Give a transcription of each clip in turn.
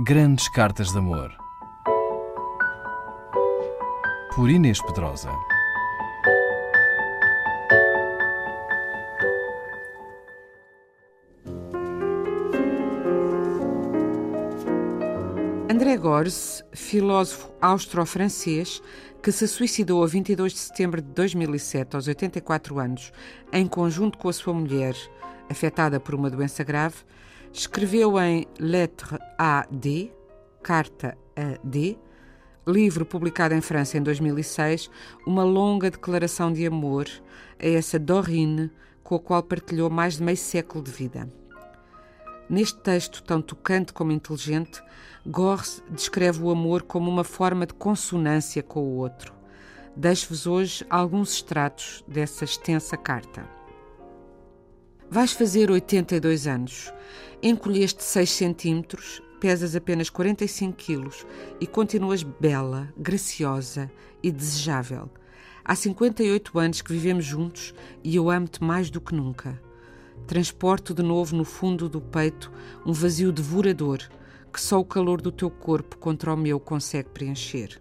Grandes Cartas de Amor. Por Inês Pedrosa. André Gorz, filósofo austro-francês, que se suicidou a 22 de setembro de 2007, aos 84 anos, em conjunto com a sua mulher, afetada por uma doença grave, escreveu em Lettre a D, Carta a D, livro publicado em França em 2006, uma longa declaração de amor a essa Dorine, com a qual partilhou mais de meio século de vida. Neste texto tão tocante como inteligente, Gorz descreve o amor como uma forma de consonância com o outro. Deixo-vos hoje alguns extratos dessa extensa carta. Vais fazer 82 anos. Encolheste 6 centímetros, pesas apenas 45 quilos e continuas bela, graciosa e desejável. Há 58 anos que vivemos juntos e eu amo-te mais do que nunca. Transporto de novo no fundo do peito um vazio devorador que só o calor do teu corpo contra o meu consegue preencher.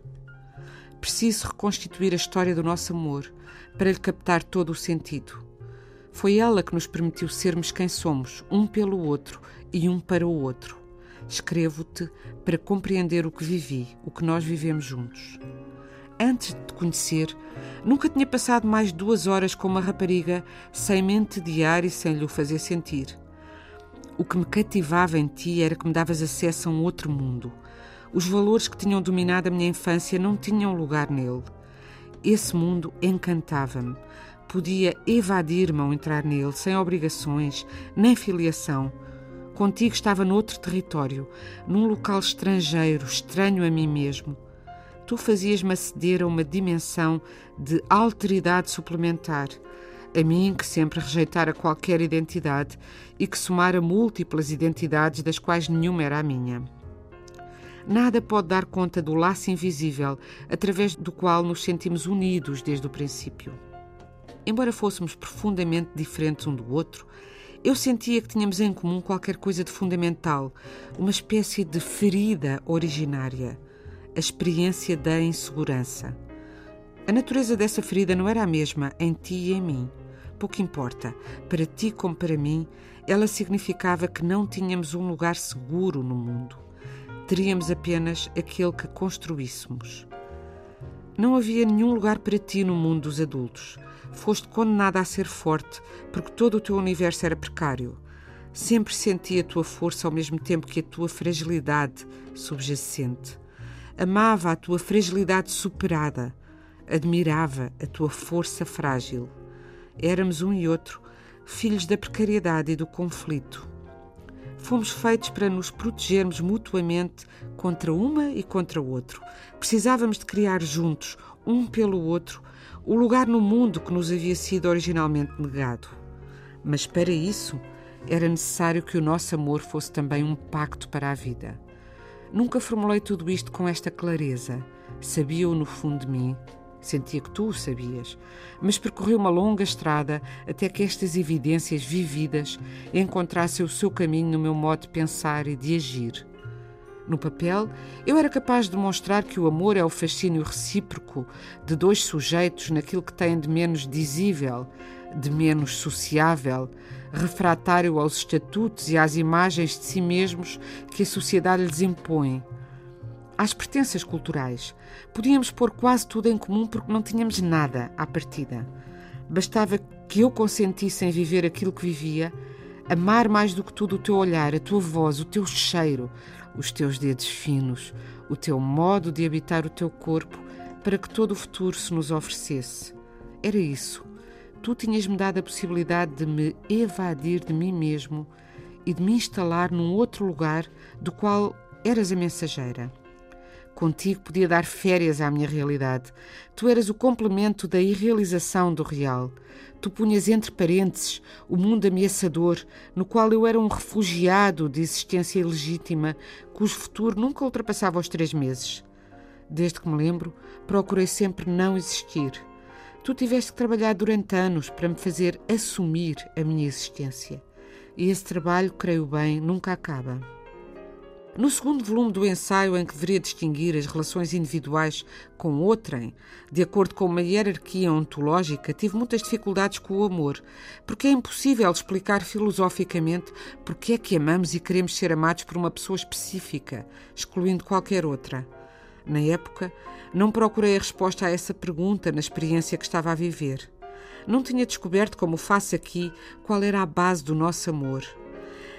Preciso reconstituir a história do nosso amor para lhe captar todo o sentido. Foi ela que nos permitiu sermos quem somos, um pelo outro e um para o outro. Escrevo-te para compreender o que vivi, o que nós vivemos juntos. Antes de te conhecer, nunca tinha passado mais duas horas com uma rapariga sem me entediar e sem lhe o fazer sentir. O que me cativava em ti era que me davas acesso a um outro mundo. Os valores que tinham dominado a minha infância não tinham lugar nele. Esse mundo encantava-me. Podia evadir-me ao entrar nele, sem obrigações, nem filiação. Contigo estava noutro território, num local estrangeiro, estranho a mim mesmo. Tu fazias-me aceder a uma dimensão de alteridade suplementar, a mim que sempre rejeitara qualquer identidade e que somara múltiplas identidades das quais nenhuma era a minha. Nada pode dar conta do laço invisível através do qual nos sentimos unidos desde o princípio. Embora fôssemos profundamente diferentes um do outro, eu sentia que tínhamos em comum qualquer coisa de fundamental, uma espécie de ferida originária, a experiência da insegurança. A natureza dessa ferida não era a mesma em ti e em mim. Pouco importa, para ti como para mim, ela significava que não tínhamos um lugar seguro no mundo. Teríamos apenas aquele que construíssemos. Não havia nenhum lugar para ti no mundo dos adultos. Foste condenada a ser forte, porque todo o teu universo era precário. Sempre senti a tua força ao mesmo tempo que a tua fragilidade subjacente. Amava a tua fragilidade superada. Admirava a tua força frágil. Éramos um e outro, filhos da precariedade e do conflito. Fomos feitos para nos protegermos mutuamente contra uma e contra o outro. Precisávamos de criar juntos, um pelo outro, o lugar no mundo que nos havia sido originalmente negado. Mas para isso era necessário que o nosso amor fosse também um pacto para a vida. Nunca formulei tudo isto com esta clareza. Sabia-o no fundo de mim, sentia que tu o sabias, mas percorri uma longa estrada até que estas evidências vividas encontrassem o seu caminho no meu modo de pensar e de agir. No papel, eu era capaz de demonstrar que o amor é o fascínio recíproco de dois sujeitos naquilo que têm de menos dizível, de menos sociável, refratário aos estatutos e às imagens de si mesmos que a sociedade lhes impõe às pertenças culturais. Podíamos pôr quase tudo em comum porque não tínhamos nada à partida. Bastava que eu consentisse em viver aquilo que vivia, amar mais do que tudo o teu olhar, a tua voz, o teu cheiro, os teus dedos finos, o teu modo de habitar o teu corpo, para que todo o futuro se nos oferecesse. Era isso. Tu tinhas-me dado a possibilidade de me evadir de mim mesmo e de me instalar num outro lugar do qual eras a mensageira. Contigo podia dar férias à minha realidade. Tu eras o complemento da irrealização do real. Tu punhas entre parênteses o mundo ameaçador, no qual eu era um refugiado de existência ilegítima, cujo futuro nunca ultrapassava os três meses. Desde que me lembro, procurei sempre não existir. Tu tiveste que trabalhar durante anos para me fazer assumir a minha existência. E esse trabalho, creio bem, nunca acaba. No segundo volume do ensaio, em que deveria distinguir as relações individuais com outrem, de acordo com uma hierarquia ontológica, tive muitas dificuldades com o amor, porque é impossível explicar filosoficamente porque é que amamos e queremos ser amados por uma pessoa específica, excluindo qualquer outra. Na época, não procurei a resposta a essa pergunta na experiência que estava a viver. Não tinha descoberto, como faço aqui, qual era a base do nosso amor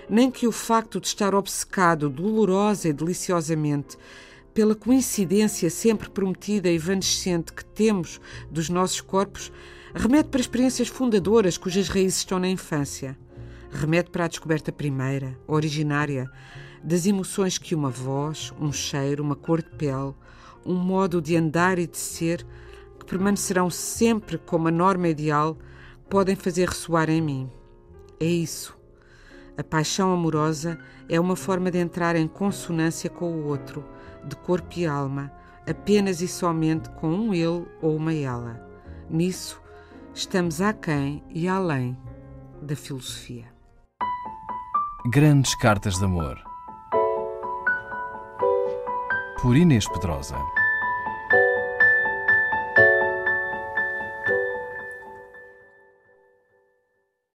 nem que o facto de estar obcecado dolorosa e deliciosamente pela coincidência sempre prometida e evanescente que temos dos nossos corpos, remete para experiências fundadoras cujas raízes estão na infância. Remete para a descoberta primeira, originária, das emoções que uma voz, um cheiro, uma cor de pele, um modo de andar e de ser, que permanecerão sempre como a norma ideal, podem fazer ressoar em mim. É isso a paixão amorosa é uma forma de entrar em consonância com o outro, de corpo e alma, apenas e somente com um ele ou uma ela. Nisso, estamos aquém e além da filosofia. Grandes Cartas de Amor por Inês Pedrosa.